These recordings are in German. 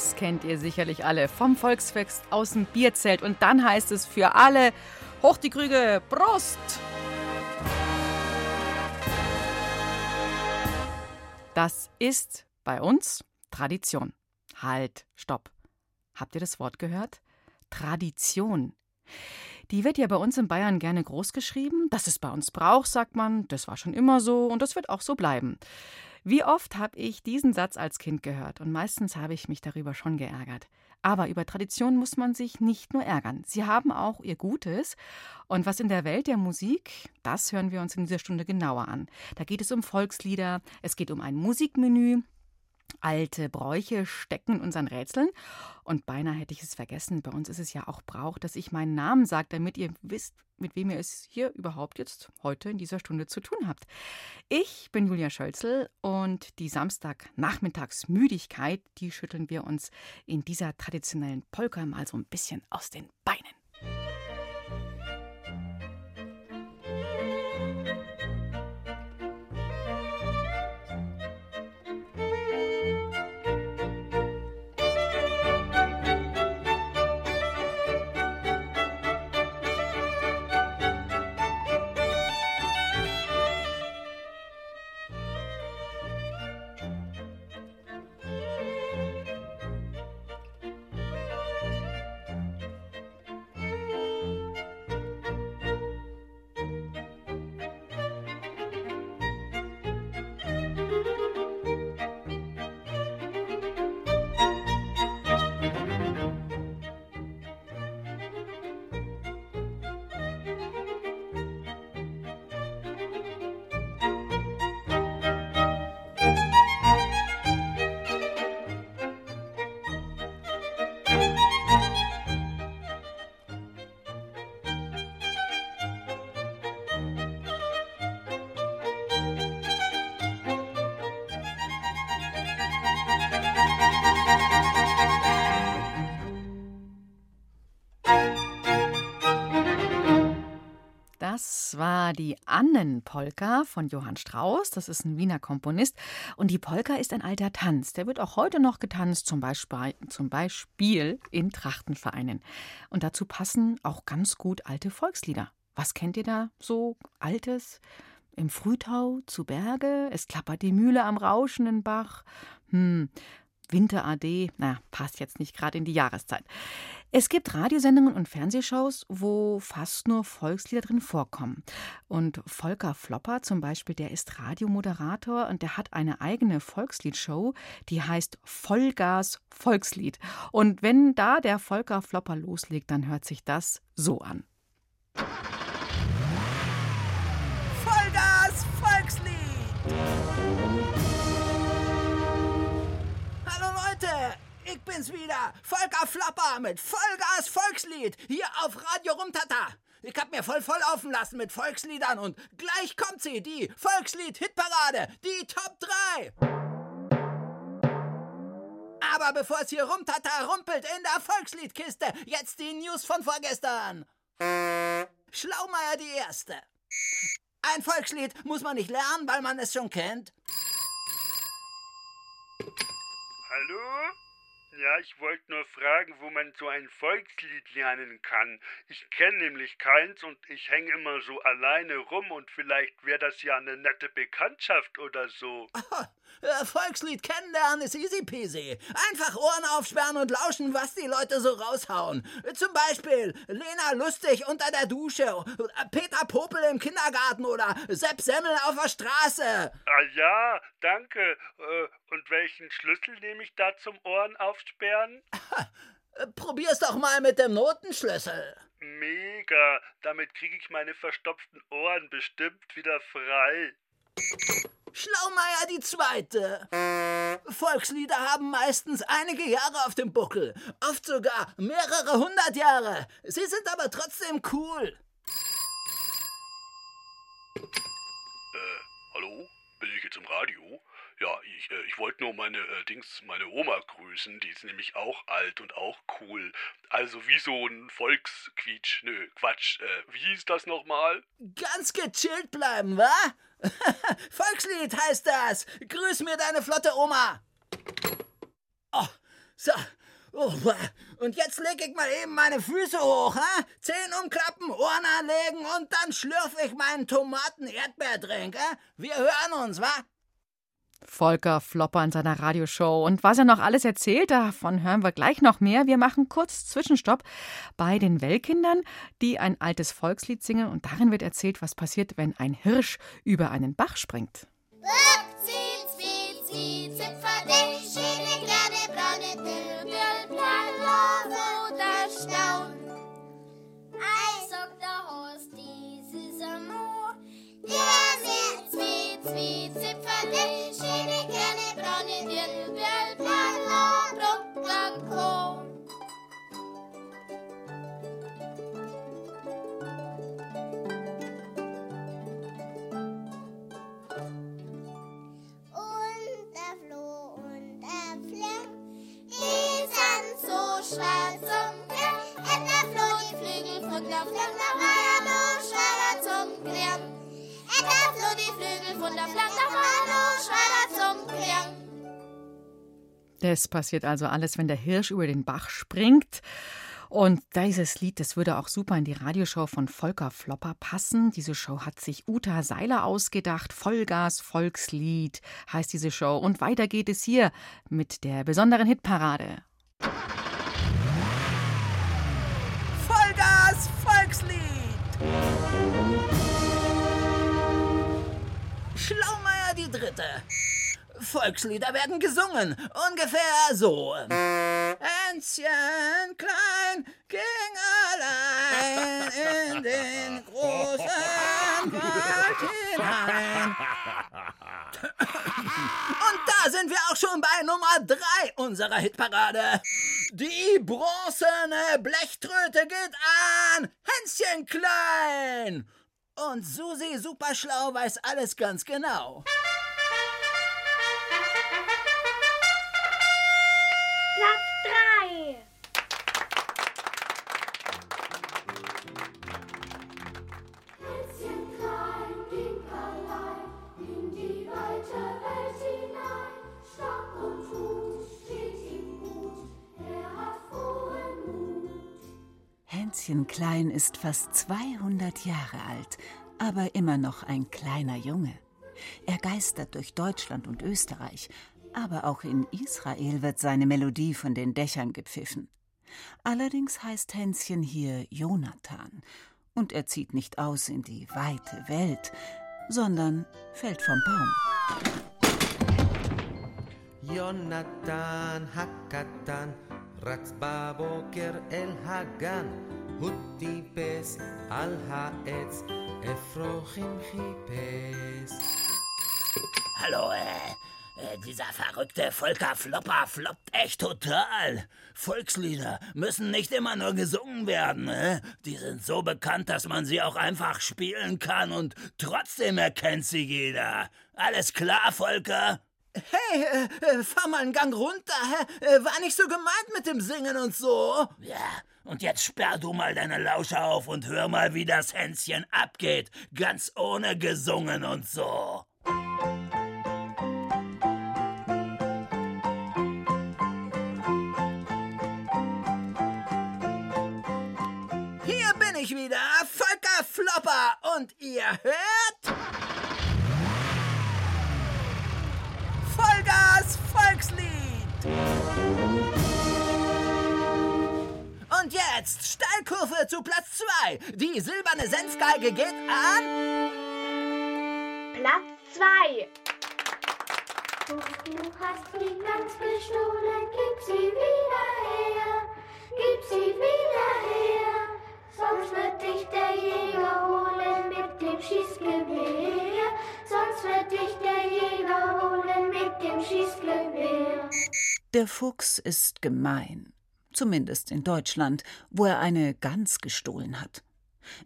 Das kennt ihr sicherlich alle vom Volksfest aus dem Bierzelt. Und dann heißt es für alle, hoch die Krüge, Prost! Das ist bei uns Tradition. Halt, stopp. Habt ihr das Wort gehört? Tradition. Die wird ja bei uns in Bayern gerne groß geschrieben. Das ist bei uns Brauch, sagt man. Das war schon immer so und das wird auch so bleiben. Wie oft habe ich diesen Satz als Kind gehört und meistens habe ich mich darüber schon geärgert. Aber über Tradition muss man sich nicht nur ärgern. Sie haben auch ihr Gutes. Und was in der Welt der Musik, das hören wir uns in dieser Stunde genauer an. Da geht es um Volkslieder, es geht um ein Musikmenü, Alte Bräuche stecken in unseren Rätseln. Und beinahe hätte ich es vergessen. Bei uns ist es ja auch Brauch, dass ich meinen Namen sage, damit ihr wisst, mit wem ihr es hier überhaupt jetzt heute in dieser Stunde zu tun habt. Ich bin Julia Schölzel und die Samstagnachmittagsmüdigkeit, die schütteln wir uns in dieser traditionellen Polka mal so ein bisschen aus den Annenpolka von Johann Strauss. Das ist ein Wiener Komponist. Und die Polka ist ein alter Tanz. Der wird auch heute noch getanzt, zum Beispiel, zum Beispiel in Trachtenvereinen. Und dazu passen auch ganz gut alte Volkslieder. Was kennt ihr da so Altes? Im Frühtau zu Berge, es klappert die Mühle am rauschenden Bach. Hm, Winter AD, na, passt jetzt nicht gerade in die Jahreszeit. Es gibt Radiosendungen und Fernsehshows, wo fast nur Volkslieder drin vorkommen. Und Volker Flopper zum Beispiel, der ist Radiomoderator und der hat eine eigene Volksliedshow, die heißt Vollgas Volkslied. Und wenn da der Volker Flopper loslegt, dann hört sich das so an. Ich bin's wieder, Volker Flapper mit Vollgas Volkslied hier auf Radio Rumtata. Ich hab mir voll voll laufen lassen mit Volksliedern und gleich kommt sie, die Volkslied-Hitparade, die Top 3. Aber bevor es hier Rumtata rumpelt in der Volksliedkiste, jetzt die News von vorgestern. Schlaumeier die erste. Ein Volkslied muss man nicht lernen, weil man es schon kennt. Hallo? Ja, ich wollte nur fragen, wo man so ein Volkslied lernen kann. Ich kenne nämlich keins und ich hänge immer so alleine rum und vielleicht wäre das ja eine nette Bekanntschaft oder so. Volkslied kennenlernen ist easy peasy. Einfach Ohren aufsperren und lauschen, was die Leute so raushauen. Zum Beispiel Lena Lustig unter der Dusche, äh, Peter Popel im Kindergarten oder Sepp Semmel auf der Straße. Ah ja, danke. Äh, Und welchen Schlüssel nehme ich da zum Ohren aufsperren? Äh, Probier's doch mal mit dem Notenschlüssel. Mega. Damit kriege ich meine verstopften Ohren bestimmt wieder frei. Schlaumeier die Zweite. Volkslieder haben meistens einige Jahre auf dem Buckel, oft sogar mehrere hundert Jahre. Sie sind aber trotzdem cool. Äh, hallo? Bin ich jetzt im Radio? Ja, ich, äh, ich wollte nur meine äh, Dings, meine Oma grüßen. Die ist nämlich auch alt und auch cool. Also wie so ein Volksquietsch. Nö, Quatsch. Äh, wie hieß das nochmal? Ganz gechillt bleiben, wa? Volkslied heißt das. Grüß mir deine flotte Oma. Oh, so. Oh, und jetzt leg ich mal eben meine Füße hoch, ha? Zehen umklappen, Ohren anlegen und dann schlürf ich meinen Tomaten-Erdbeerdrink, ha? Wir hören uns, wa? Volker Flopper in seiner Radioshow. Und was er noch alles erzählt, davon hören wir gleich noch mehr. Wir machen kurz Zwischenstopp bei den Wellkindern, die ein altes Volkslied singen. Und darin wird erzählt, was passiert, wenn ein Hirsch über einen Bach springt. Das passiert also alles, wenn der Hirsch über den Bach springt. Und dieses Lied, das würde auch super in die Radioshow von Volker Flopper passen. Diese Show hat sich Uta Seiler ausgedacht. Vollgas Volkslied heißt diese Show. Und weiter geht es hier mit der besonderen Hitparade. Schlaumeier die Dritte. Volkslieder werden gesungen. Ungefähr so. Hänschen klein ging allein in den großen Wald hinein. Und da sind wir auch schon bei Nummer drei unserer Hitparade. Die bronzene Blechtröte geht an. Hänschen klein. Und Susi Superschlau weiß alles ganz genau. Hänschen Klein ist fast 200 Jahre alt, aber immer noch ein kleiner Junge. Er geistert durch Deutschland und Österreich, aber auch in Israel wird seine Melodie von den Dächern gepfiffen. Allerdings heißt Hänschen hier Jonathan, und er zieht nicht aus in die weite Welt, sondern fällt vom Baum. יונתן הקטן רץ בבוקר אל הגן, הוא טיפס על העץ, אפרוחים חיפש. Hallo, äh, äh, dieser verrückte Volker Flopper floppt echt total. Volkslieder müssen nicht immer nur gesungen werden. Äh? Die sind so bekannt, dass man sie auch einfach spielen kann und trotzdem erkennt sie jeder. Alles klar, Volker? Hey, äh, äh, fahr mal einen Gang runter. Äh, war nicht so gemeint mit dem Singen und so. Ja, und jetzt sperr du mal deine Lauscher auf und hör mal, wie das Hänschen abgeht. Ganz ohne gesungen und so. Hier bin ich wieder, Volker Flopper. Und ihr hört. Vollgas Volkslied. Und jetzt Steilkurve zu Platz 2. Die silberne Senfgeige geht an. Platz 2. Du hast die ganz gestohlen, gib sie wieder her, gib sie wieder her. Sonst wird dich der Jäger holen mit dem Schießgewehr, sonst wird dich der Jäger holen mit dem Schießgewehr. Der Fuchs ist gemein, zumindest in Deutschland, wo er eine Gans gestohlen hat.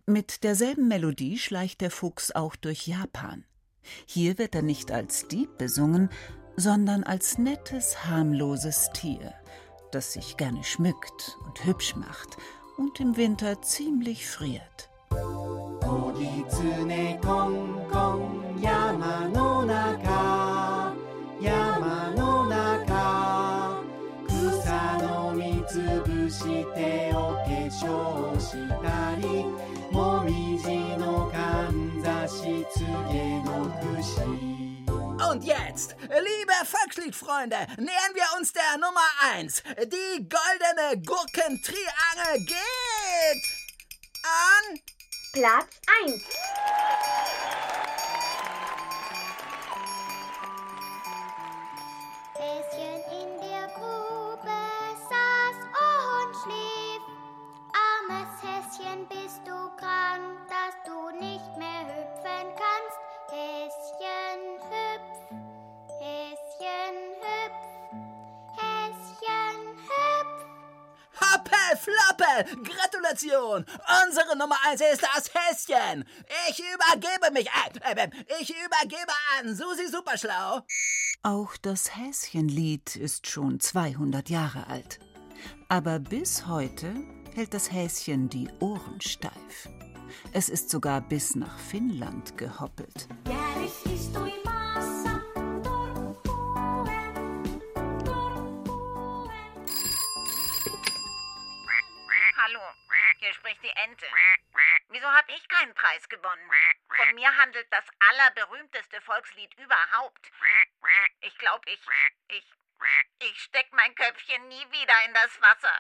Mit derselben Melodie schleicht der Fuchs auch durch Japan. Hier wird er nicht als Dieb besungen, sondern als nettes, harmloses Tier, das sich gerne schmückt und hübsch macht und im Winter ziemlich friert. 子狐コンコン山の中山の中草の実ぶしてお化粧したりもみじのかんざしつげの串 Und jetzt, liebe Volksliedfreunde, nähern wir uns der Nummer 1. Die goldene Gurkentriangel geht an Platz 1. Häschen in der Grube saß und schlief. Armes Häschen, bist du krank, dass du nicht mehr Floppel! Gratulation! Unsere Nummer 1 ist das Häschen! Ich übergebe mich, äh, äh, ich übergebe an Susi Superschlau. Auch das Häschenlied ist schon 200 Jahre alt. Aber bis heute hält das Häschen die Ohren steif. Es ist sogar bis nach Finnland gehoppelt. Jäällis istui maassa, handelt das allerberühmteste Volkslied überhaupt. Ich glaube, ich, ich, ich steck mein Köpfchen nie wieder in das Wasser.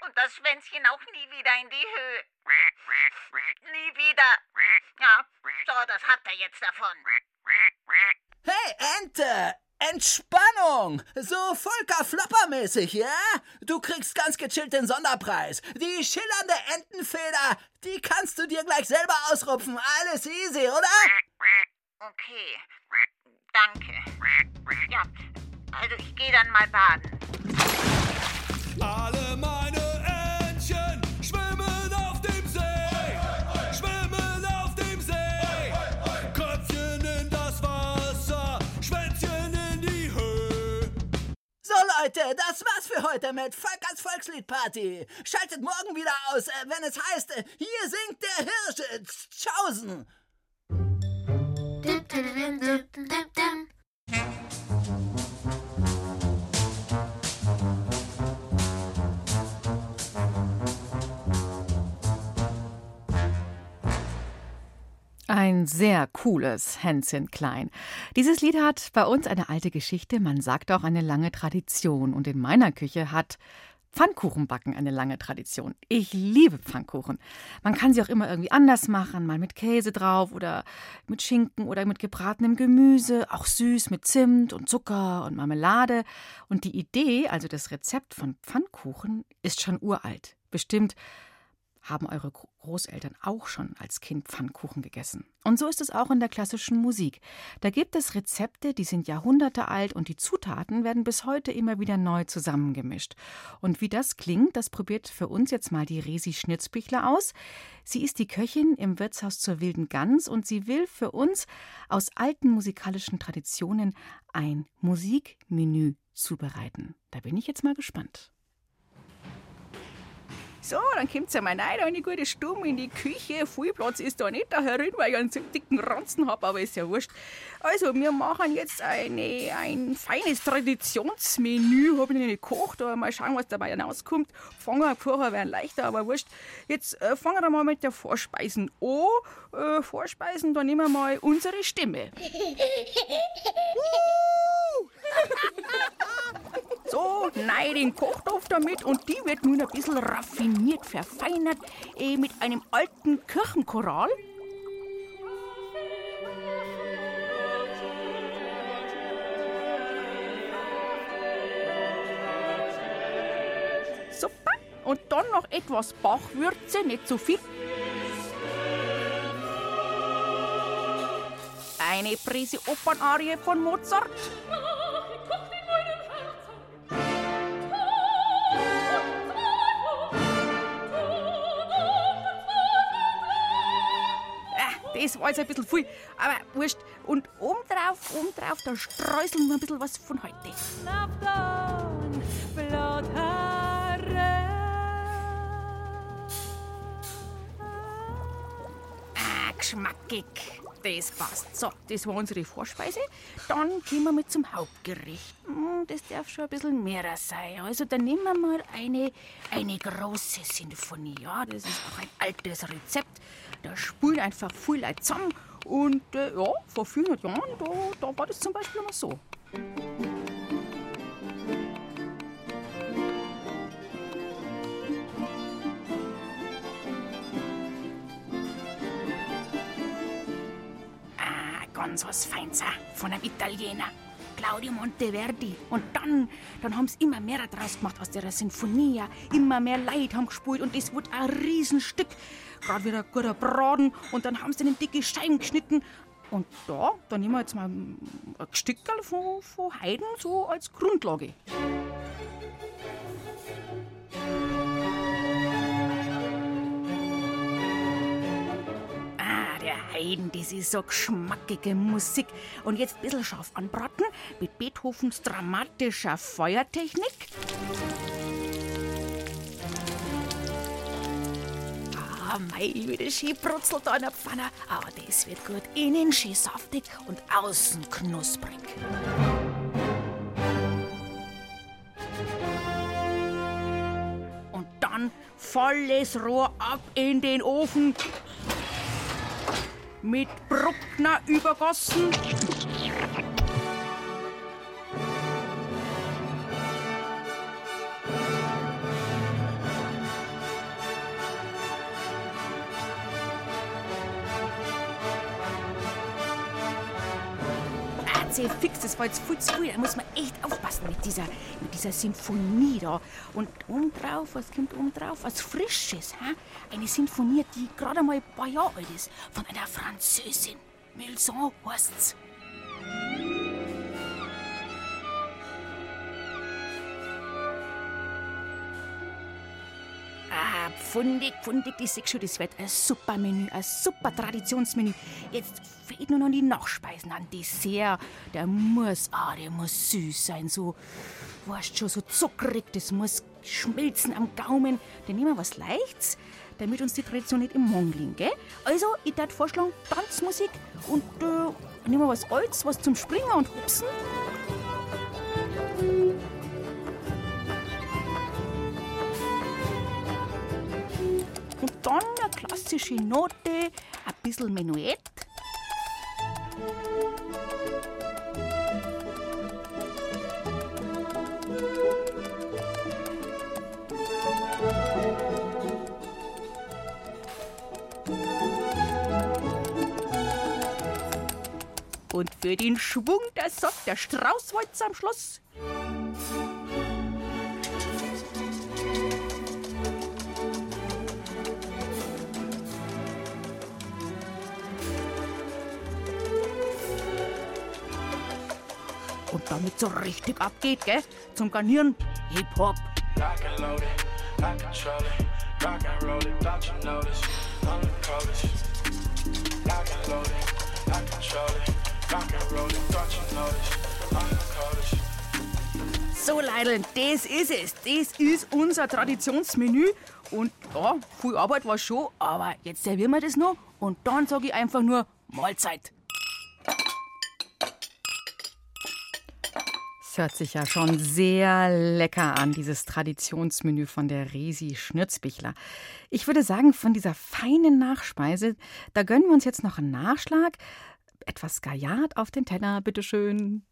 Und das Schwänzchen auch nie wieder in die Höhe. Nie wieder. Ja, so, das habt ihr jetzt davon. Hey, Ente! Entspannung! So Volker Flopper-mäßig, ja? Du kriegst ganz gechillt den Sonderpreis. Die schillernde Entenfeder, die kannst du dir gleich selber ausrupfen. Alles easy, oder? Okay, danke. Ja, also ich gehe dann mal baden. Leute, das war's für heute mit Volkers Volksliedparty. Schaltet morgen wieder aus, äh, wenn es heißt, äh, hier singt der Hirsch. Tschaußen. Ein sehr cooles Hänschen Klein. Dieses Lied hat bei uns eine alte Geschichte, man sagt auch eine lange Tradition. Und in meiner Küche hat Pfannkuchenbacken eine lange Tradition. Ich liebe Pfannkuchen. Man kann sie auch immer irgendwie anders machen, mal mit Käse drauf oder mit Schinken oder mit gebratenem Gemüse, auch süß mit Zimt und Zucker und Marmelade. Und die Idee, also das Rezept von Pfannkuchen, ist schon uralt. Bestimmt haben eure Gro- Großeltern auch schon als Kind Pfannkuchen gegessen. Und so ist es auch in der klassischen Musik. Da gibt es Rezepte, die sind Jahrhunderte alt und die Zutaten werden bis heute immer wieder neu zusammengemischt. Und wie das klingt, das probiert für uns jetzt mal die Resi Schnitzbichler aus. Sie ist die Köchin im Wirtshaus zur Wilden Gans und sie will für uns aus alten musikalischen Traditionen ein Musikmenü zubereiten. Da bin ich jetzt mal gespannt. So, dann kommt's ja mal rein, da eine gute Stube in die Küche. Viel Platz ist da nicht da herin, weil ich einen so dicken Ranzen hab, aber ist ja wurscht. Also, wir machen jetzt eine, ein feines Traditionsmenü. Hab ich nicht gekocht, aber mal schauen, was dabei hinauskommt. Fangen vorher wären leichter, aber wurscht. Jetzt äh, fangen wir mal mit der Vorspeisen an. Äh, Vorspeisen, da nehmen wir mal unsere Stimme. So, nein, den Kochtopf damit und die wird nun ein bisschen raffiniert, verfeinert äh, mit einem alten Kirchenchoral. Super. Und dann noch etwas Bachwürze, nicht zu viel. Eine Prise Opernarie von Mozart. Das war jetzt ein bisschen viel. Aber wurscht. Und obendrauf, obendrauf, da streuseln wir ein bisschen was von heute. Ah, geschmackig. Das passt. So, das war unsere Vorspeise. Dann gehen wir mit zum Hauptgericht. Hm, Das darf schon ein bisschen mehr sein. Also, dann nehmen wir mal eine, eine große Sinfonie. Ja, das ist auch ein altes Rezept. Da spulen einfach viel Leute zusammen. Und äh, ja, vor 400 Jahren, da, da war das zum Beispiel immer so. Ah, ganz was Feins auch, von einem Italiener. Claudio Monteverdi. Und dann, dann haben sie immer mehr draus gemacht aus der Sinfonie. Immer mehr Leute haben gespielt und das wurde ein Riesenstück. Gerade wieder ein guter Braten und dann haben sie den dicke Scheiben geschnitten. Und da, da nehmen wir jetzt mal ein Stückerl von, von Heiden so als Grundlage. Ah, der Haydn, das ist so geschmackige Musik. Und jetzt ein bisschen scharf anbraten mit Beethovens dramatischer Feuertechnik. Ah, mei, wie das schön brutzelt da in der Pfanne. Aber das wird gut. Innen schön saftig und außen knusprig. Und dann volles Rohr ab in den Ofen. Mit Bruckner übergossen. Zäh fix, das war jetzt viel zu viel. Da muss man echt aufpassen mit dieser, mit dieser Sinfonie da. Und obendrauf, was kommt obendrauf? Was Frisches, hä? Eine Sinfonie, die gerade mal ein paar Jahre alt ist. Von einer Französin. Milson heißt's. Pfundig, pfundig, die sehe schon, das wird ein super Menü, ein super Traditionsmenü. Jetzt fehlt nur noch die Nachspeisen an Dessert. Der muss, ah, der muss süß sein, so, weißt schon, so zuckrig, das muss schmelzen am Gaumen. Dann nehmen wir was Leichtes, damit uns die Tradition nicht im Mund liegt, gell? Also, ich würde vorschlagen, Tanzmusik und äh, nehmen wir was Altes, was zum Springen und Hupsen. Dann eine klassische Note, ein bisschen Menuett. Und für den Schwung, das sorgt der Straußwalzer am Schluss. Roll it, don't you notice? I'm the coldest. So, Leidl, das ist es. Das ist unser Traditionsmenü. Und ja, viel Arbeit war schon, aber jetzt servieren wir das noch. Und dann sage ich einfach nur Mahlzeit. Es hört sich ja schon sehr lecker an, dieses Traditionsmenü von der Resi Schnürzbichler. Ich würde sagen, von dieser feinen Nachspeise, da gönnen wir uns jetzt noch einen Nachschlag. Etwas Gajat auf den Teller, bitteschön.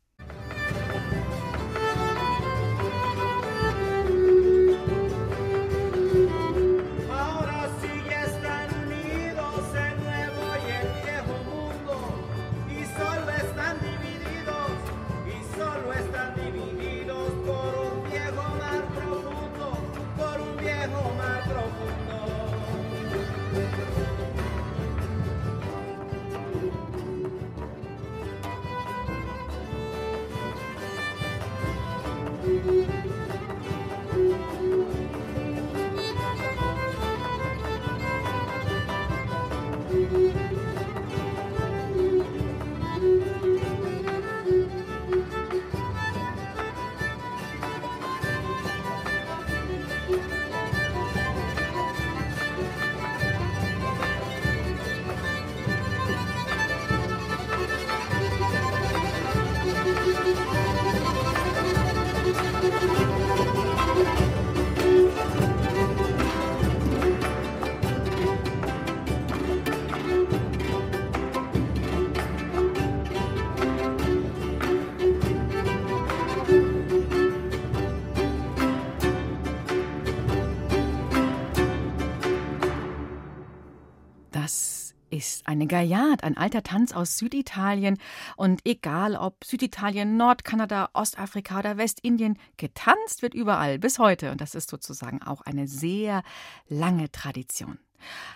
Gaillard, ein alter Tanz aus Süditalien. Und egal ob Süditalien, Nordkanada, Ostafrika oder Westindien, getanzt wird überall bis heute. Und das ist sozusagen auch eine sehr lange Tradition.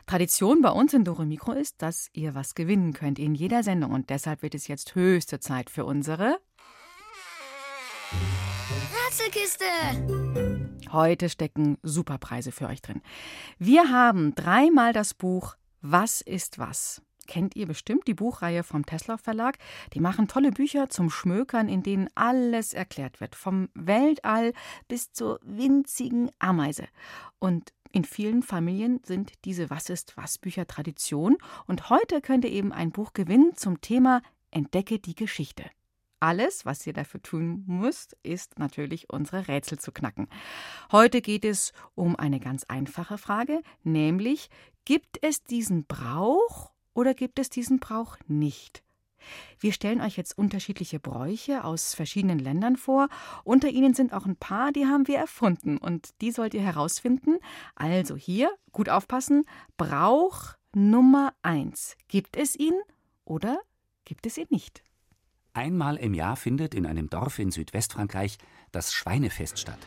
Tradition bei uns in Dore Mikro ist, dass ihr was gewinnen könnt in jeder Sendung. Und deshalb wird es jetzt höchste Zeit für unsere Ratzelkiste! Heute stecken Superpreise für euch drin. Wir haben dreimal das Buch Was ist was? Kennt ihr bestimmt die Buchreihe vom Tesla Verlag? Die machen tolle Bücher zum Schmökern, in denen alles erklärt wird, vom Weltall bis zur winzigen Ameise. Und in vielen Familien sind diese Was ist was Bücher Tradition und heute könnt ihr eben ein Buch gewinnen zum Thema Entdecke die Geschichte. Alles, was ihr dafür tun müsst, ist natürlich unsere Rätsel zu knacken. Heute geht es um eine ganz einfache Frage, nämlich gibt es diesen Brauch oder gibt es diesen Brauch nicht? Wir stellen euch jetzt unterschiedliche Bräuche aus verschiedenen Ländern vor. Unter ihnen sind auch ein paar, die haben wir erfunden und die sollt ihr herausfinden. Also hier, gut aufpassen, Brauch Nummer eins. Gibt es ihn oder gibt es ihn nicht? Einmal im Jahr findet in einem Dorf in Südwestfrankreich das Schweinefest statt.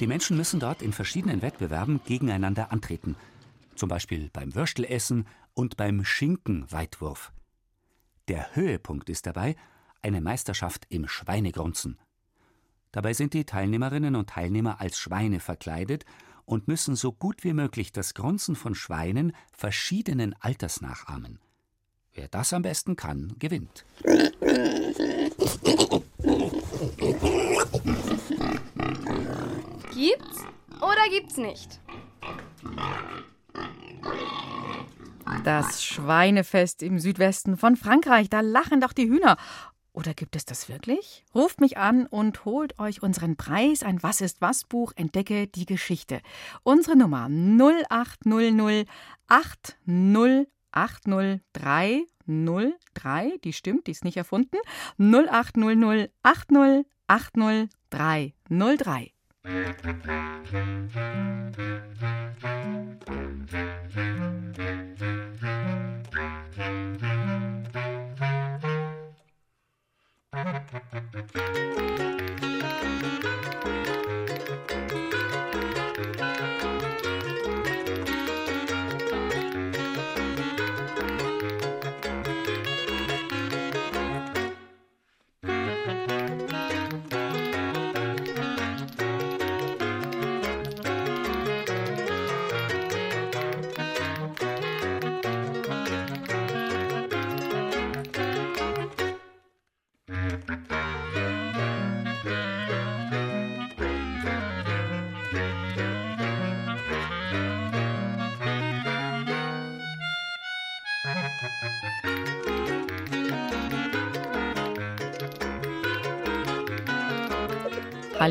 Die Menschen müssen dort in verschiedenen Wettbewerben gegeneinander antreten. Zum Beispiel beim Würstelessen und beim Schinkenweitwurf. Der Höhepunkt ist dabei eine Meisterschaft im Schweinegrunzen. Dabei sind die Teilnehmerinnen und Teilnehmer als Schweine verkleidet und müssen so gut wie möglich das Grunzen von Schweinen verschiedenen Alters nachahmen. Wer das am besten kann, gewinnt. Gibt's oder gibt's nicht? Das Schweinefest im Südwesten von Frankreich, da lachen doch die Hühner. Oder gibt es das wirklich? Ruft mich an und holt euch unseren Preis, ein Was ist was Buch, entdecke die Geschichte. Unsere Nummer 0800 8080303, die stimmt, die ist nicht erfunden. 0800 8080303. Música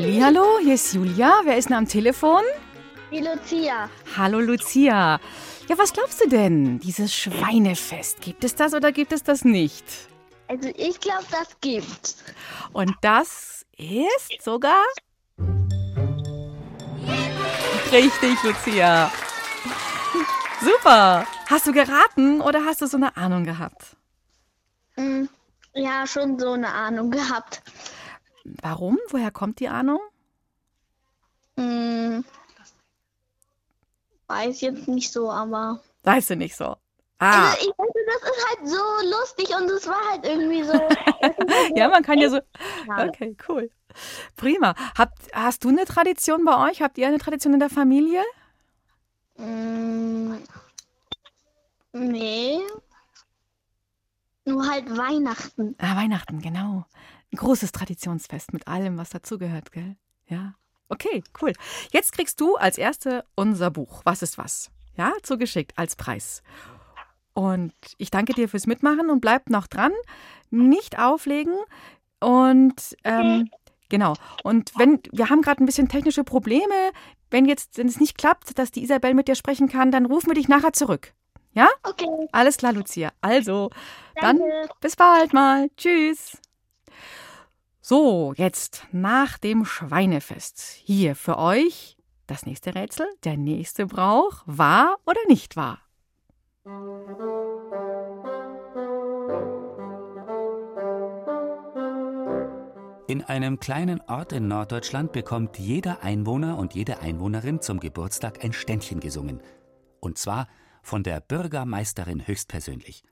Hallo, hier ist Julia. Wer ist denn am Telefon? Die Lucia. Hallo Lucia. Ja, was glaubst du denn? Dieses Schweinefest, gibt es das oder gibt es das nicht? Also ich glaube, das gibt. Und das ist sogar richtig, Lucia. Super. Hast du geraten oder hast du so eine Ahnung gehabt? Mm, Ja, schon so eine Ahnung gehabt. Warum? Woher kommt die Ahnung? Mm, Weiß jetzt nicht so, aber. Weißt du nicht so. Ah, Also ich weiß, das ist halt so lustig und es war halt irgendwie so. ja, man kann ja so. Okay, cool. Prima. Habt, hast du eine Tradition bei euch? Habt ihr eine Tradition in der Familie? Mm, Nee. Nur halt Weihnachten. Ah, Weihnachten, genau. Ein großes Traditionsfest mit allem, was dazugehört, gell? Ja. Okay, cool. Jetzt kriegst du als Erste unser Buch. Was ist was? Ja, zugeschickt als Preis. Und ich danke dir fürs Mitmachen und bleib noch dran. Nicht auflegen. Und ähm, genau. Und wenn wir haben gerade ein bisschen technische Probleme, wenn jetzt, wenn es nicht klappt, dass die Isabel mit dir sprechen kann, dann rufen wir dich nachher zurück. Ja? Okay. Alles klar, Lucia. Also, dann Danke. bis bald mal. Tschüss. So, jetzt nach dem Schweinefest. Hier für euch das nächste Rätsel, der nächste Brauch, wahr oder nicht wahr? In einem kleinen Ort in Norddeutschland bekommt jeder Einwohner und jede Einwohnerin zum Geburtstag ein Ständchen gesungen. Und zwar von der Bürgermeisterin höchstpersönlich.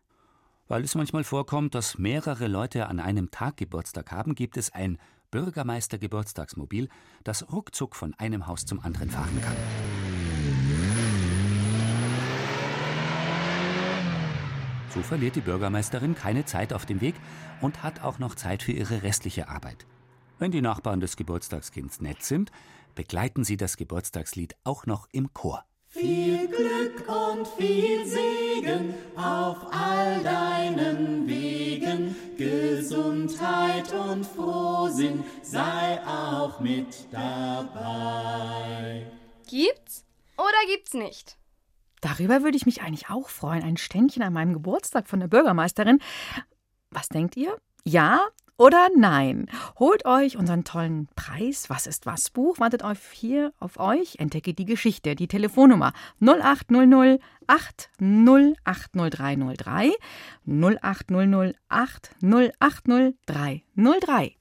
Weil es manchmal vorkommt, dass mehrere Leute an einem Tag Geburtstag haben, gibt es ein Bürgermeister-Geburtstagsmobil, das ruckzuck von einem Haus zum anderen fahren kann. So verliert die Bürgermeisterin keine Zeit auf dem Weg und hat auch noch Zeit für ihre restliche Arbeit. Wenn die Nachbarn des Geburtstagskinds nett sind, begleiten sie das Geburtstagslied auch noch im Chor. Viel Glück und viel Segen auf all deinen Wegen. Gesundheit und Frohsinn sei auch mit dabei. Gibt's oder gibt's nicht? Darüber würde ich mich eigentlich auch freuen. Ein Ständchen an meinem Geburtstag von der Bürgermeisterin. Was denkt ihr? Ja oder nein? Holt euch unseren tollen Preis Was ist was Buch, wartet auf hier auf euch, entdecke die Geschichte, die Telefonnummer 0800 8080303 0800 8080303.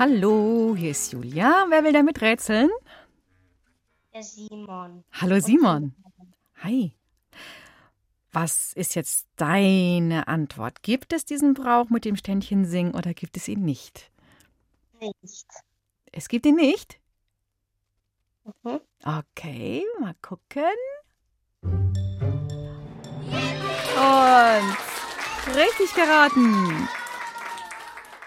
Hallo, hier ist Julia. Wer will da mit rätseln? Hallo Simon. Hi. Was ist jetzt deine Antwort? Gibt es diesen Brauch mit dem Ständchen singen oder gibt es ihn nicht? Nicht. Es gibt ihn nicht? Mhm. Okay, mal gucken. Und richtig geraten.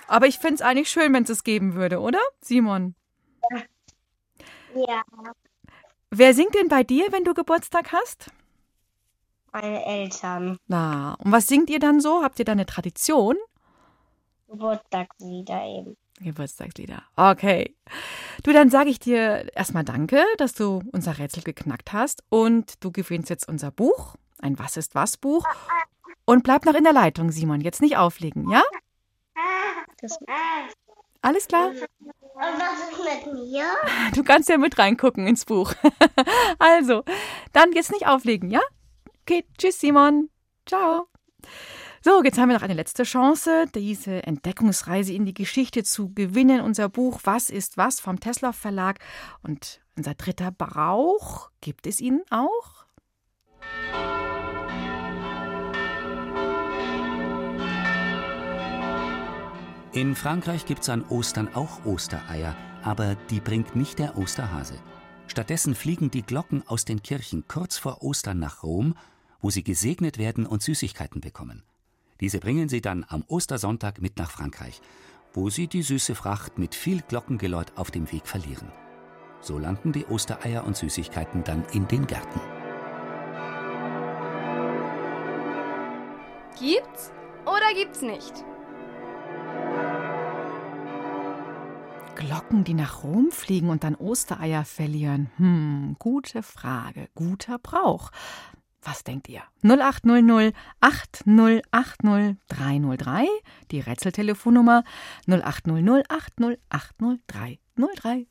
Aber ich fände es eigentlich schön, wenn es es geben würde, oder, Simon? Ja, Wer singt denn bei dir, wenn du Geburtstag hast? meine Eltern. Na, und was singt ihr dann so? Habt ihr da eine Tradition? Geburtstagslieder eben. Geburtstagslieder. Okay. Du, dann sage ich dir erstmal Danke, dass du unser Rätsel geknackt hast und du gewinnst jetzt unser Buch, ein Was ist was Buch. Und bleib noch in der Leitung, Simon. Jetzt nicht auflegen, ja? Das, Alles klar? und was ist mit mir? Du kannst ja mit reingucken ins Buch. Also, dann jetzt nicht auflegen, ja? Okay, tschüss, Simon. Ciao. So, jetzt haben wir noch eine letzte Chance, diese Entdeckungsreise in die Geschichte zu gewinnen. Unser Buch Was ist was vom Tesla Verlag. Und unser dritter Brauch, gibt es ihn auch? In Frankreich gibt's an Ostern auch Ostereier, aber die bringt nicht der Osterhase. Stattdessen fliegen die Glocken aus den Kirchen kurz vor Ostern nach Rom, wo sie gesegnet werden und Süßigkeiten bekommen. Diese bringen sie dann am Ostersonntag mit nach Frankreich, wo sie die süße Fracht mit viel Glockengeläut auf dem Weg verlieren. So landen die Ostereier und Süßigkeiten dann in den Gärten. Gibt's oder gibt's nicht? Glocken, die nach Rom fliegen und dann Ostereier verlieren. Hm, gute Frage, guter Brauch. Was denkt ihr? 0800 8080 303, die Rätseltelefonnummer 0800 8080 303.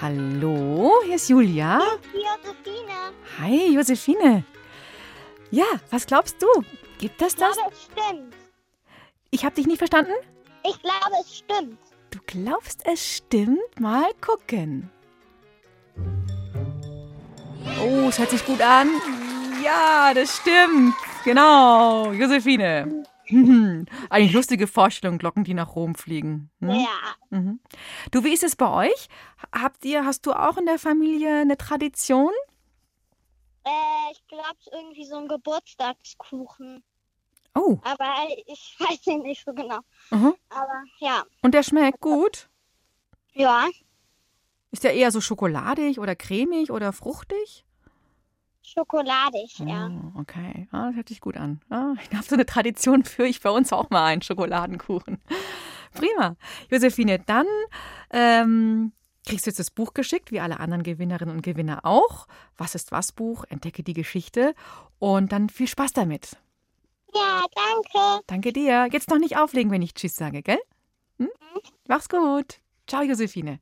Hallo, hier ist Julia. Josephine. Hi, Josephine. Ja, was glaubst du? Gibt es Ich das? glaube, es stimmt. Ich habe dich nicht verstanden. Ich glaube, es stimmt. Du glaubst, es stimmt? Mal gucken. Oh, es hört sich gut an. Ja, das stimmt. Genau, Josephine. Hm, Eine lustige Vorstellung, Glocken, die nach Rom fliegen. Hm? Ja. Mhm. Du, wie ist es bei euch? Habt ihr, hast du auch in der Familie eine Tradition? Äh, ich glaube, irgendwie so ein Geburtstagskuchen. Oh. Aber ich weiß ihn nicht so genau. Mhm. Aber ja. Und der schmeckt gut? Ja, Ist der eher so schokoladig oder cremig oder fruchtig? Schokoladig, ja. Oh, okay, ah, das hört sich gut an. Ah, ich habe so eine Tradition für ich bei uns auch mal einen Schokoladenkuchen. Prima. Josephine, dann ähm, kriegst du jetzt das Buch geschickt, wie alle anderen Gewinnerinnen und Gewinner auch. Was ist was Buch? Entdecke die Geschichte. Und dann viel Spaß damit. Ja, danke. Danke dir. Jetzt noch nicht auflegen, wenn ich Tschüss sage, gell? Hm? Mach's gut. Ciao, Josephine.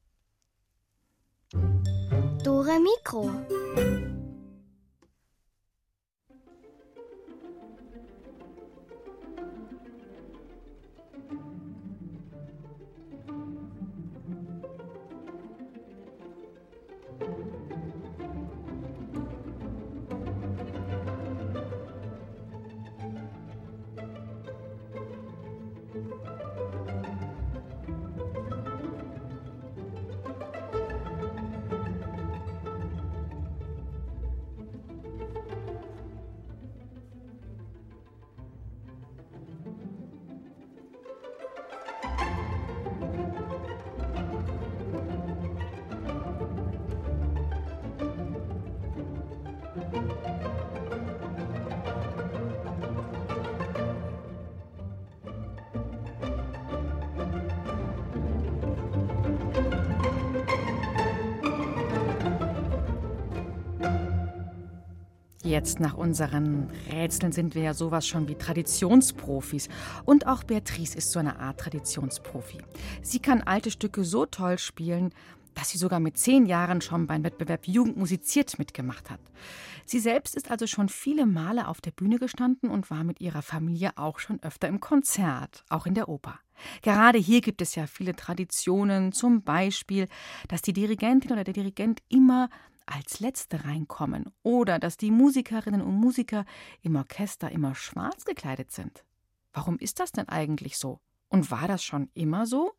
Dore Mikro. Jetzt nach unseren Rätseln sind wir ja sowas schon wie Traditionsprofis. Und auch Beatrice ist so eine Art Traditionsprofi. Sie kann alte Stücke so toll spielen, dass sie sogar mit zehn Jahren schon beim Wettbewerb Jugend musiziert mitgemacht hat. Sie selbst ist also schon viele Male auf der Bühne gestanden und war mit ihrer Familie auch schon öfter im Konzert, auch in der Oper. Gerade hier gibt es ja viele Traditionen, zum Beispiel, dass die Dirigentin oder der Dirigent immer als Letzte reinkommen oder dass die Musikerinnen und Musiker im Orchester immer schwarz gekleidet sind. Warum ist das denn eigentlich so? Und war das schon immer so?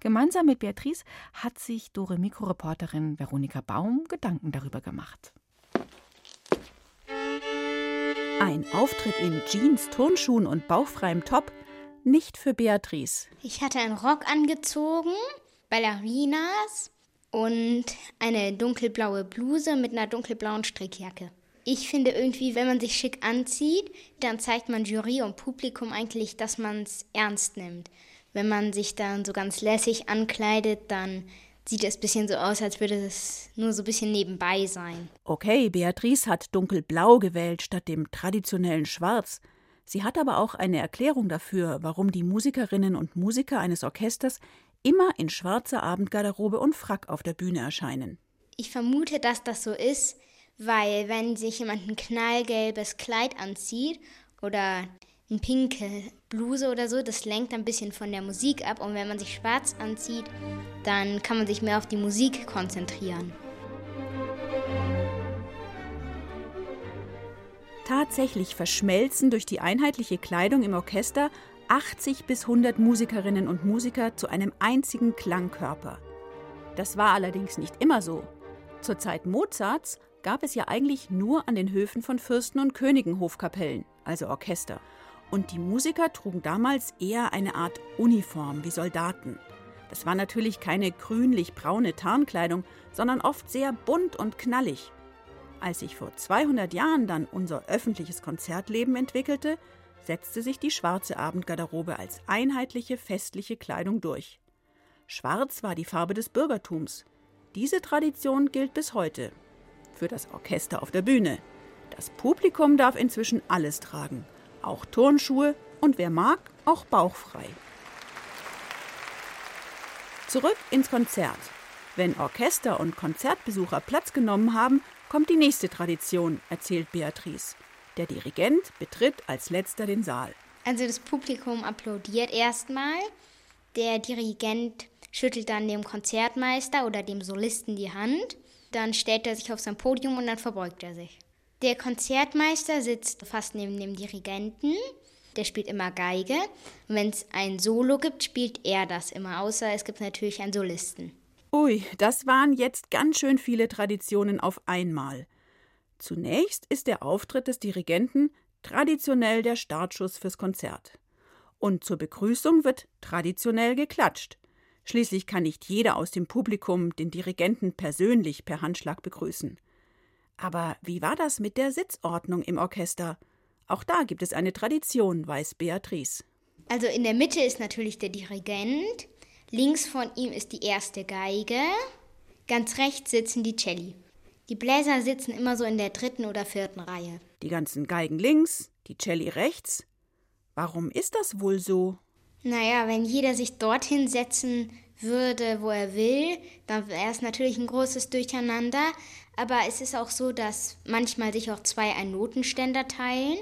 Gemeinsam mit Beatrice hat sich Dore Mikroreporterin Veronika Baum Gedanken darüber gemacht. Ein Auftritt in Jeans, Turnschuhen und bauchfreiem Top? Nicht für Beatrice. Ich hatte einen Rock angezogen, Ballerinas und eine dunkelblaue Bluse mit einer dunkelblauen Strickjacke. Ich finde irgendwie, wenn man sich schick anzieht, dann zeigt man Jury und Publikum eigentlich, dass man es ernst nimmt. Wenn man sich dann so ganz lässig ankleidet, dann sieht es ein bisschen so aus, als würde es nur so ein bisschen nebenbei sein. Okay, Beatrice hat dunkelblau gewählt statt dem traditionellen Schwarz. Sie hat aber auch eine Erklärung dafür, warum die Musikerinnen und Musiker eines Orchesters immer in schwarzer Abendgarderobe und Frack auf der Bühne erscheinen. Ich vermute, dass das so ist, weil wenn sich jemand ein knallgelbes Kleid anzieht oder eine pinke Bluse oder so, das lenkt ein bisschen von der Musik ab und wenn man sich schwarz anzieht, dann kann man sich mehr auf die Musik konzentrieren. Tatsächlich verschmelzen durch die einheitliche Kleidung im Orchester 80 bis 100 Musikerinnen und Musiker zu einem einzigen Klangkörper. Das war allerdings nicht immer so. Zur Zeit Mozarts gab es ja eigentlich nur an den Höfen von Fürsten und Königen Hofkapellen, also Orchester. Und die Musiker trugen damals eher eine Art Uniform wie Soldaten. Das war natürlich keine grünlich-braune Tarnkleidung, sondern oft sehr bunt und knallig. Als sich vor 200 Jahren dann unser öffentliches Konzertleben entwickelte, setzte sich die schwarze Abendgarderobe als einheitliche festliche Kleidung durch. Schwarz war die Farbe des Bürgertums. Diese Tradition gilt bis heute. Für das Orchester auf der Bühne. Das Publikum darf inzwischen alles tragen, auch Turnschuhe und wer mag, auch bauchfrei. Zurück ins Konzert. Wenn Orchester und Konzertbesucher Platz genommen haben, kommt die nächste Tradition, erzählt Beatrice. Der Dirigent betritt als letzter den Saal. Also das Publikum applaudiert erstmal. Der Dirigent schüttelt dann dem Konzertmeister oder dem Solisten die Hand. Dann stellt er sich auf sein Podium und dann verbeugt er sich. Der Konzertmeister sitzt fast neben dem Dirigenten. der spielt immer Geige. Und wenn es ein Solo gibt, spielt er das immer, außer es gibt natürlich einen Solisten. Ui, das waren jetzt ganz schön viele Traditionen auf einmal. Zunächst ist der Auftritt des Dirigenten traditionell der Startschuss fürs Konzert. Und zur Begrüßung wird traditionell geklatscht. Schließlich kann nicht jeder aus dem Publikum den Dirigenten persönlich per Handschlag begrüßen. Aber wie war das mit der Sitzordnung im Orchester? Auch da gibt es eine Tradition, weiß Beatrice. Also in der Mitte ist natürlich der Dirigent, links von ihm ist die erste Geige, ganz rechts sitzen die Celli. Die Bläser sitzen immer so in der dritten oder vierten Reihe. Die ganzen Geigen links, die Celli rechts. Warum ist das wohl so? Naja, wenn jeder sich dorthin setzen würde, wo er will, dann wäre es natürlich ein großes Durcheinander. Aber es ist auch so, dass manchmal sich auch zwei einen Notenständer teilen.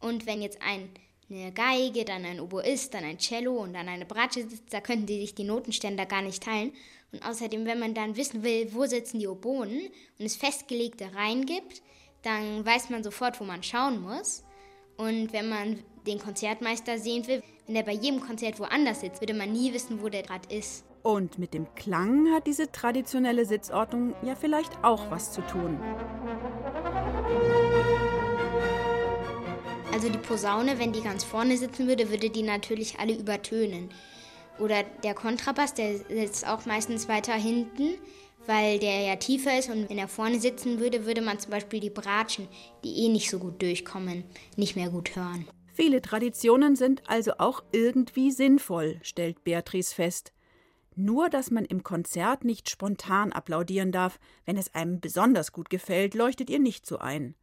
Und wenn jetzt ein, eine Geige, dann ein Oboist, dann ein Cello und dann eine Bratsche sitzt, da könnten die sich die Notenständer gar nicht teilen. Und außerdem, wenn man dann wissen will, wo sitzen die Obonen und es festgelegte Reihen gibt, dann weiß man sofort, wo man schauen muss. Und wenn man den Konzertmeister sehen will, wenn er bei jedem Konzert woanders sitzt, würde man nie wissen, wo der gerade ist. Und mit dem Klang hat diese traditionelle Sitzordnung ja vielleicht auch was zu tun. Also die Posaune, wenn die ganz vorne sitzen würde, würde die natürlich alle übertönen. Oder der Kontrabass, der sitzt auch meistens weiter hinten, weil der ja tiefer ist und wenn er vorne sitzen würde, würde man zum Beispiel die Bratschen, die eh nicht so gut durchkommen, nicht mehr gut hören. Viele Traditionen sind also auch irgendwie sinnvoll, stellt Beatrice fest. Nur, dass man im Konzert nicht spontan applaudieren darf, wenn es einem besonders gut gefällt, leuchtet ihr nicht so ein.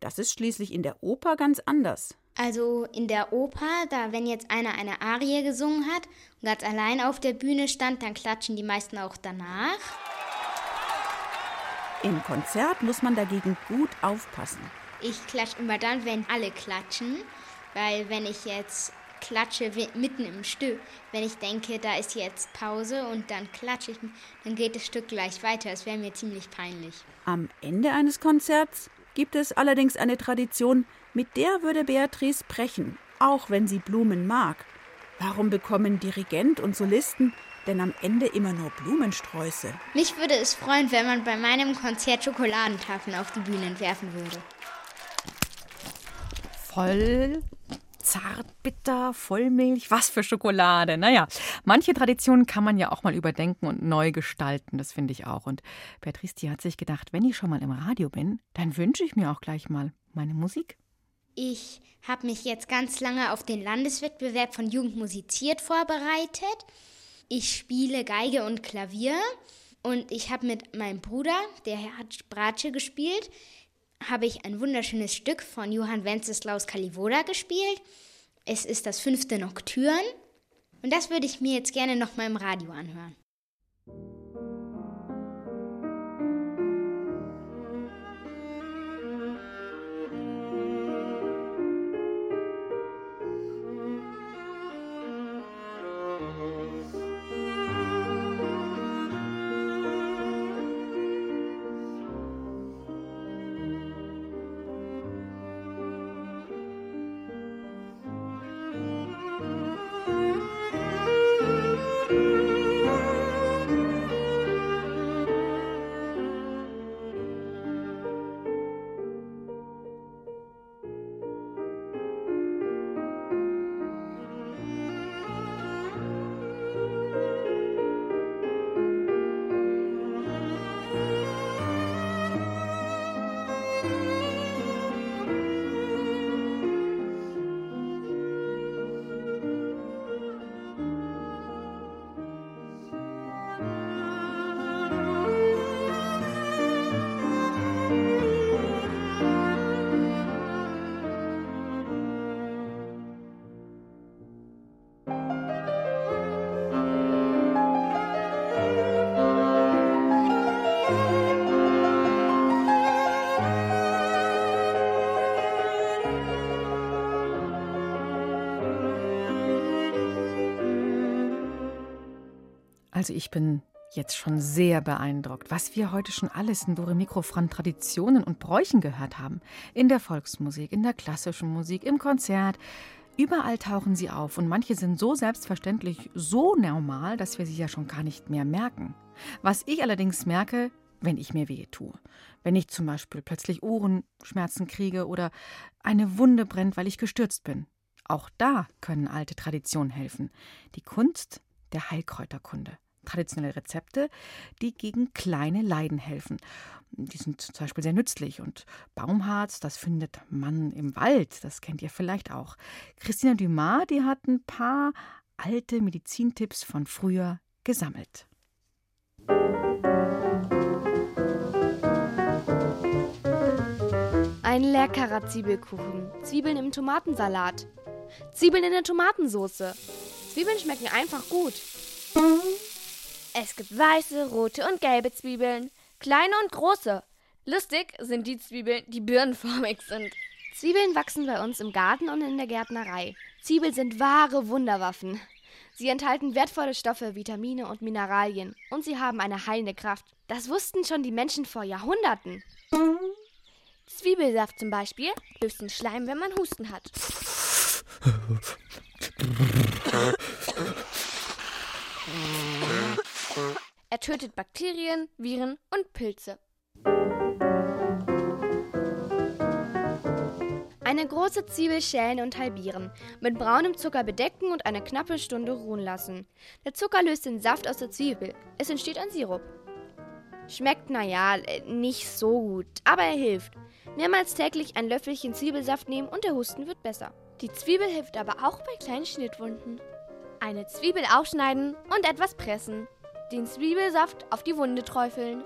Das ist schließlich in der Oper ganz anders. Also in der Oper, da wenn jetzt einer eine Arie gesungen hat und ganz allein auf der Bühne stand, dann klatschen die meisten auch danach. Im Konzert muss man dagegen gut aufpassen. Ich klatsche immer dann, wenn alle klatschen, weil wenn ich jetzt klatsche mitten im Stück, wenn ich denke, da ist jetzt Pause und dann klatsche ich, dann geht das Stück gleich weiter. Es wäre mir ziemlich peinlich. Am Ende eines Konzerts gibt es allerdings eine Tradition, mit der würde Beatrice brechen, auch wenn sie Blumen mag. Warum bekommen Dirigent und Solisten denn am Ende immer nur Blumensträuße? Mich würde es freuen, wenn man bei meinem Konzert Schokoladentafeln auf die Bühne entwerfen würde. Voll Zartbitter, Vollmilch, was für Schokolade. Naja, manche Traditionen kann man ja auch mal überdenken und neu gestalten, das finde ich auch. Und Beatrice, die hat sich gedacht, wenn ich schon mal im Radio bin, dann wünsche ich mir auch gleich mal meine Musik. Ich habe mich jetzt ganz lange auf den Landeswettbewerb von Jugend musiziert vorbereitet. Ich spiele Geige und Klavier und ich habe mit meinem Bruder, der hat Bratsche gespielt, habe ich ein wunderschönes Stück von Johann Wenceslaus Kalivoda gespielt. Es ist das fünfte Nocturne und das würde ich mir jetzt gerne noch mal im Radio anhören. Also ich bin jetzt schon sehr beeindruckt, was wir heute schon alles in Dore Mikro von Traditionen und Bräuchen gehört haben. In der Volksmusik, in der klassischen Musik, im Konzert Überall tauchen sie auf und manche sind so selbstverständlich, so normal, dass wir sie ja schon gar nicht mehr merken. Was ich allerdings merke, wenn ich mir wehe tue. Wenn ich zum Beispiel plötzlich Ohrenschmerzen kriege oder eine Wunde brennt, weil ich gestürzt bin. Auch da können alte Traditionen helfen. Die Kunst der Heilkräuterkunde. Traditionelle Rezepte, die gegen kleine Leiden helfen. Die sind zum Beispiel sehr nützlich. Und Baumharz, das findet man im Wald. Das kennt ihr vielleicht auch. Christina Dumas, die hat ein paar alte Medizintipps von früher gesammelt. Ein leckerer Zwiebelkuchen. Zwiebeln im Tomatensalat. Zwiebeln in der Tomatensoße. Zwiebeln schmecken einfach gut. Es gibt weiße, rote und gelbe Zwiebeln. Kleine und große. Lustig sind die Zwiebeln, die birnenförmig sind. Zwiebeln wachsen bei uns im Garten und in der Gärtnerei. Zwiebeln sind wahre Wunderwaffen. Sie enthalten wertvolle Stoffe, Vitamine und Mineralien und sie haben eine heilende Kraft. Das wussten schon die Menschen vor Jahrhunderten. Zwiebelsaft zum Beispiel löst den Schleim, wenn man Husten hat. Er tötet Bakterien, Viren und Pilze. Eine große Zwiebel schälen und halbieren, mit braunem Zucker bedecken und eine knappe Stunde ruhen lassen. Der Zucker löst den Saft aus der Zwiebel. Es entsteht ein Sirup. Schmeckt, naja, äh, nicht so gut, aber er hilft. Mehrmals täglich ein Löffelchen Zwiebelsaft nehmen und der Husten wird besser. Die Zwiebel hilft aber auch bei kleinen Schnittwunden. Eine Zwiebel aufschneiden und etwas pressen. Den Zwiebelsaft auf die Wunde träufeln.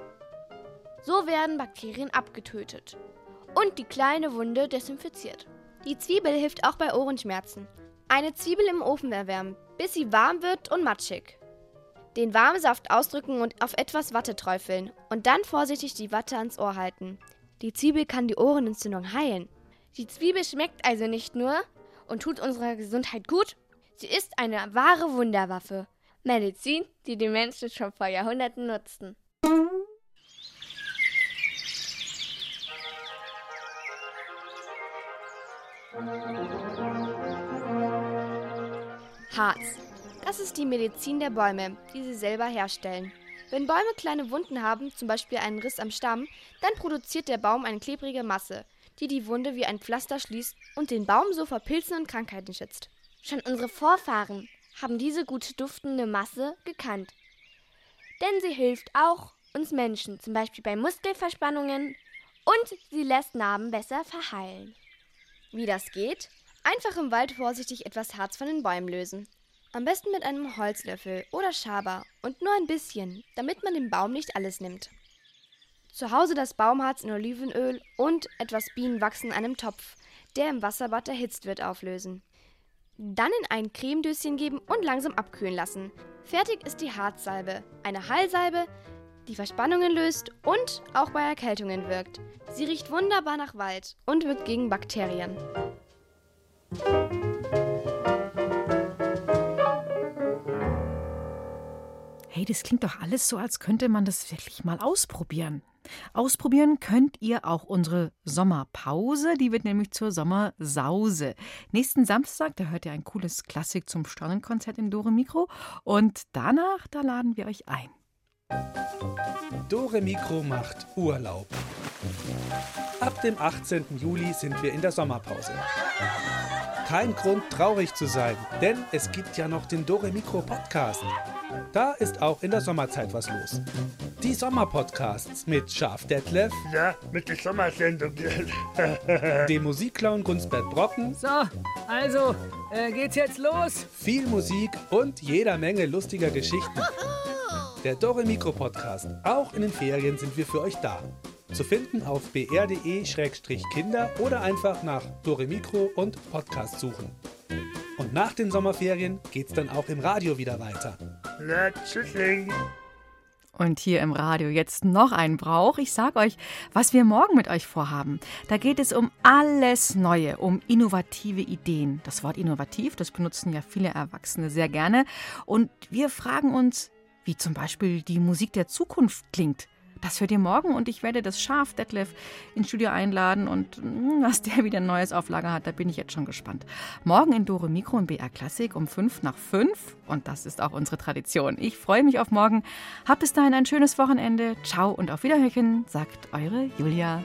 So werden Bakterien abgetötet. Und die kleine Wunde desinfiziert. Die Zwiebel hilft auch bei Ohrenschmerzen. Eine Zwiebel im Ofen erwärmen, bis sie warm wird und matschig. Den warmen Saft ausdrücken und auf etwas Watte träufeln und dann vorsichtig die Watte ans Ohr halten. Die Zwiebel kann die Ohrenentzündung heilen. Die Zwiebel schmeckt also nicht nur und tut unserer Gesundheit gut, sie ist eine wahre Wunderwaffe. Medizin, die die Menschen schon vor Jahrhunderten nutzten. Harz. Das ist die Medizin der Bäume, die sie selber herstellen. Wenn Bäume kleine Wunden haben, zum Beispiel einen Riss am Stamm, dann produziert der Baum eine klebrige Masse, die die Wunde wie ein Pflaster schließt und den Baum so vor Pilzen und Krankheiten schützt. Schon unsere Vorfahren haben diese gute duftende Masse gekannt. Denn sie hilft auch uns Menschen, zum Beispiel bei Muskelverspannungen und sie lässt Narben besser verheilen. Wie das geht? Einfach im Wald vorsichtig etwas Harz von den Bäumen lösen. Am besten mit einem Holzlöffel oder Schaber und nur ein bisschen, damit man dem Baum nicht alles nimmt. Zu Hause das Baumharz in Olivenöl und etwas Bienenwachs in einem Topf, der im Wasserbad erhitzt wird, auflösen. Dann in ein Cremedöschen geben und langsam abkühlen lassen. Fertig ist die Harzsalbe, eine Heilsalbe, die Verspannungen löst und auch bei Erkältungen wirkt. Sie riecht wunderbar nach Wald und wirkt gegen Bakterien. Hey, das klingt doch alles so, als könnte man das wirklich mal ausprobieren. Ausprobieren könnt ihr auch unsere Sommerpause, die wird nämlich zur Sommersause. Nächsten Samstag, da hört ihr ein cooles Klassik zum Sternenkonzert in Dore Mikro und danach, da laden wir euch ein. Dore Mikro macht Urlaub. Ab dem 18. Juli sind wir in der Sommerpause. Kein Grund traurig zu sein, denn es gibt ja noch den Dore Mikro Podcast. Da ist auch in der Sommerzeit was los. Die Sommerpodcasts mit Schaf Detlef. Ja, mit der Sommersendung. dem Musikclown Gunsbert Brocken. So, also, äh, geht's jetzt los? Viel Musik und jeder Menge lustiger Geschichten. Der Dore Mikro Podcast. Auch in den Ferien sind wir für euch da. Zu finden auf br.de-kinder oder einfach nach Dore Mikro und Podcast suchen. Und nach den Sommerferien geht's dann auch im Radio wieder weiter. Na, tschüssing. Und hier im Radio jetzt noch ein Brauch. Ich sag euch, was wir morgen mit euch vorhaben. Da geht es um alles Neue, um innovative Ideen. Das Wort innovativ, das benutzen ja viele Erwachsene sehr gerne. Und wir fragen uns, wie zum Beispiel die Musik der Zukunft klingt. Das hört ihr morgen und ich werde das Schaf Detlef ins Studio einladen und hm, was der wieder Neues auf Lager hat, da bin ich jetzt schon gespannt. Morgen in Dore Mikro und BR Klassik um 5 nach 5 und das ist auch unsere Tradition. Ich freue mich auf morgen. Habt bis dahin ein schönes Wochenende. Ciao und auf Wiederhören, sagt eure Julia.